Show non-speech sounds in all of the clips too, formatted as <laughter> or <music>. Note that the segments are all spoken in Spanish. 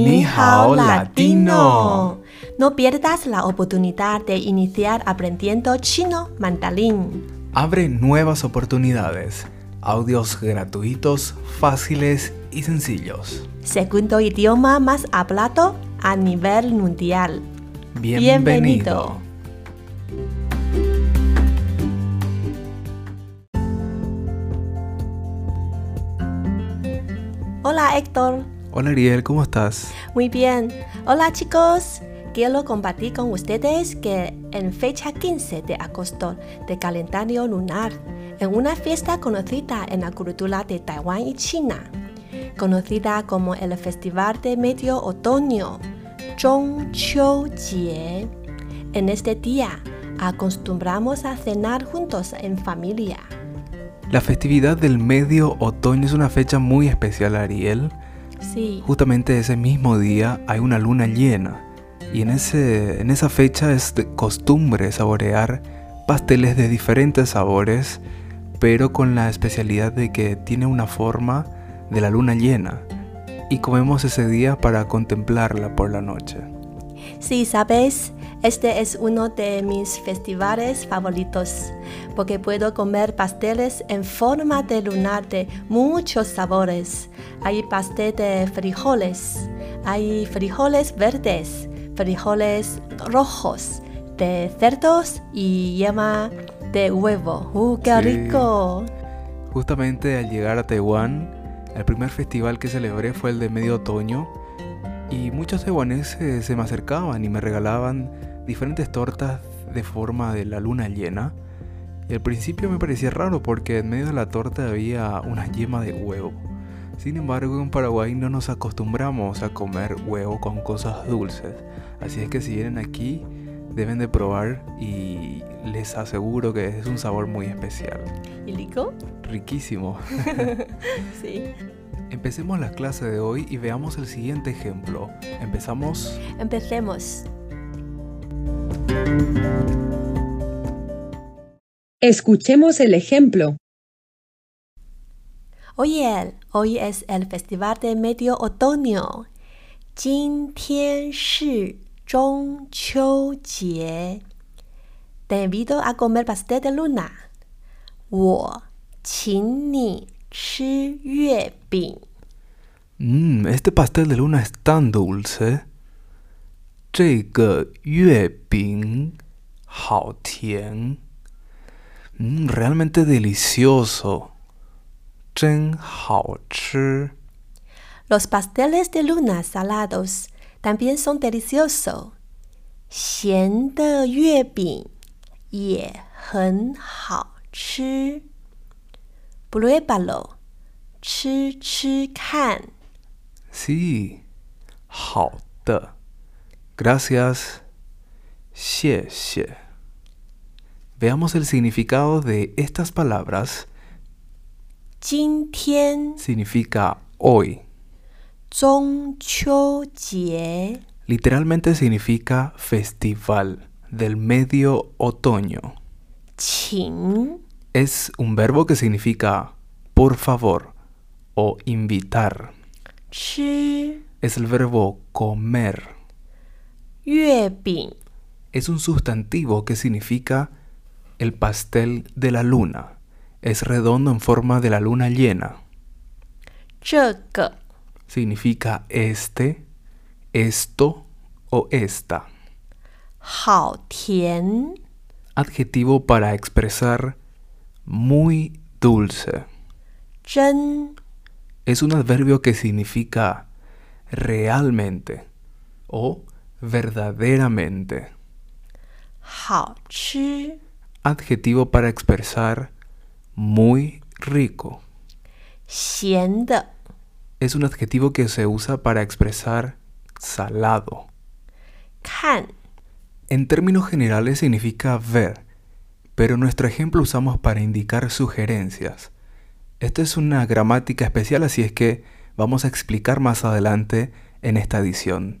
Ni hao latino. No pierdas la oportunidad de iniciar aprendiendo chino mandarín. Abre nuevas oportunidades. Audios gratuitos, fáciles y sencillos. Segundo idioma más hablado a nivel mundial. Bienvenido. Hola Héctor. Hola Ariel, ¿cómo estás? Muy bien. Hola chicos. Quiero compartir con ustedes que en fecha 15 de agosto de calendario lunar, en una fiesta conocida en la cultura de Taiwán y China, conocida como el Festival de Medio Otoño, Zhongqiu En este día acostumbramos a cenar juntos en familia. La festividad del medio otoño es una fecha muy especial, Ariel. Sí. Justamente ese mismo día hay una luna llena y en, ese, en esa fecha es de costumbre saborear pasteles de diferentes sabores, pero con la especialidad de que tiene una forma de la luna llena y comemos ese día para contemplarla por la noche. Sí, sabes, este es uno de mis festivales favoritos porque puedo comer pasteles en forma de lunar de muchos sabores. Hay pastel de frijoles, hay frijoles verdes, frijoles rojos, de cerdos y yema de huevo. ¡Uh, qué Sí. rico! Justamente al llegar a Taiwán, el primer festival que celebré fue el de medio otoño y muchos taiwaneses se me acercaban y me regalaban diferentes tortas de forma de la luna llena. Y al principio me parecía raro porque en medio de la torta había una yema de huevo. Sin embargo, en Paraguay no nos acostumbramos a comer huevo con cosas dulces. Así es que si vienen aquí, deben de probar y les aseguro que es un sabor muy especial. ¿Y rico? Riquísimo. <laughs> Sí. <laughs> Empecemos la clase de hoy y veamos el siguiente ejemplo. Empezamos. Empecemos. Escuchemos el ejemplo. Oye, hoy es el Festival de Medio Otoño. 今天是中秋节。Te invito a comer pastel de luna. 我请你吃月饼。 Mmm, este pastel de luna es tan dulce. 这个月饼好甜。 Mmm, realmente delicioso. 真好吃。 Los pasteles de luna salados también son deliciosos. 咸的月饼也很好吃。Pruébalo，吃吃看。 Sí. 好的。Gracias. 谢谢。 Veamos el significado de estas palabras. 今天 Significa hoy. 中秋节， Literalmente significa festival del medio otoño. 请 Es un verbo que significa por favor o invitar. 吃 Es el verbo comer. 月饼。 Es un sustantivo que significa el pastel de la luna. Es redondo en forma de la luna llena. 这个 Significa este, esto o esta. 好甜， Adjetivo para expresar muy dulce. 真 Es un adverbio que significa realmente o verdaderamente. 好吃， Adjetivo para expresar muy rico. 咸的， Es un adjetivo que se usa para expresar salado. 看 En términos generales significa ver, pero en nuestro ejemplo usamos para indicar sugerencias. Esta es una gramática especial, así es que vamos a explicar más adelante en esta edición.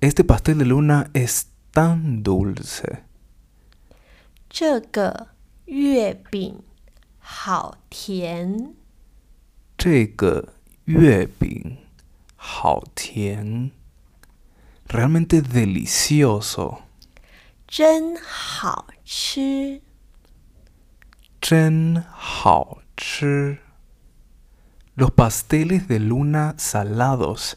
Este pastel de luna es tan dulce. 这个月饼好甜。这个月饼好甜。Realmente delicioso. 真好吃。真好吃。Los pasteles de luna salados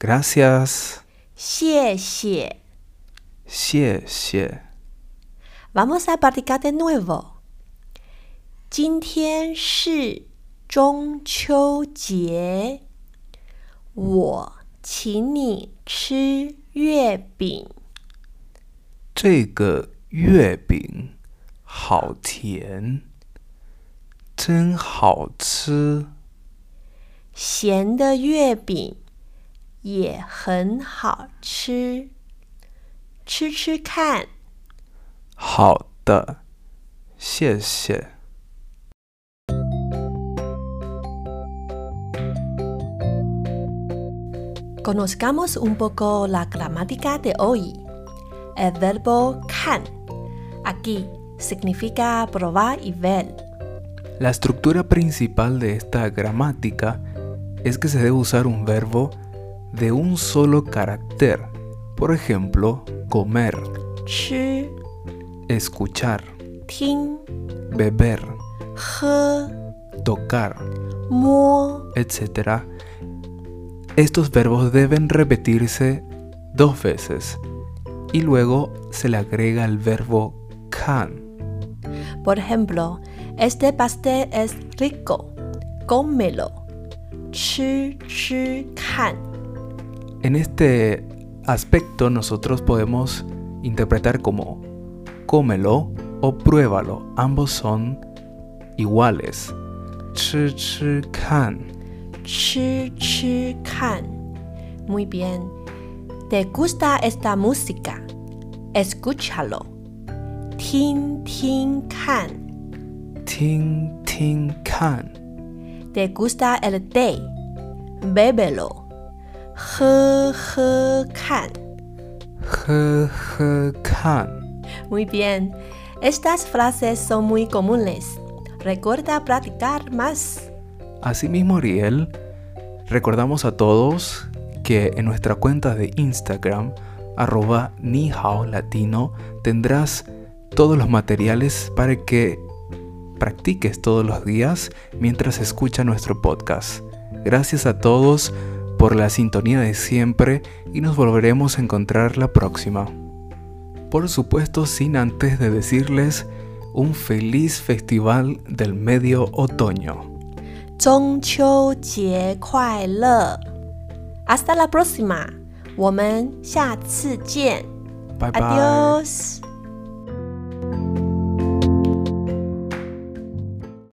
Gracias. 谢谢。谢谢。Vamos a practicar de nuevo. 今天是中秋节，我请你吃月饼。这个月饼好甜，真好吃。咸的月饼也很好吃，吃吃看。好的，谢谢。 Conozcamos un poco la gramática de hoy. El verbo can aquí significa probar y ver. La estructura principal de esta gramática es que se debe usar un verbo de un solo carácter. Por ejemplo, comer, escuchar, beber, he, tocar, mo, etc. Estos verbos deben repetirse dos veces y luego se le agrega el verbo can. Por ejemplo, este pastel es rico, cómelo. Chi, can. En este aspecto nosotros podemos interpretar como cómelo o pruébalo. Ambos son iguales. Chi chi can. Chi can. Muy bien. ¿Te gusta esta música? Escúchalo. Tin tin can. Tin tin can. ¿Te gusta el té? Bébelo. 喝喝看。喝喝看. Muy bien. Estas frases son muy comunes. Recuerda practicar más. Asimismo, Ariel, recordamos a todos que en nuestra cuenta de Instagram, arroba nihao latino, tendrás todos los materiales para que practiques todos los días mientras escucha nuestro podcast. Gracias a todos por la sintonía de siempre y nos volveremos a encontrar la próxima. Por supuesto, sin antes de decirles un feliz festival del medio otoño. 中秋节快乐！Hasta la próxima，我们下次见。 Bye bye. Adiós。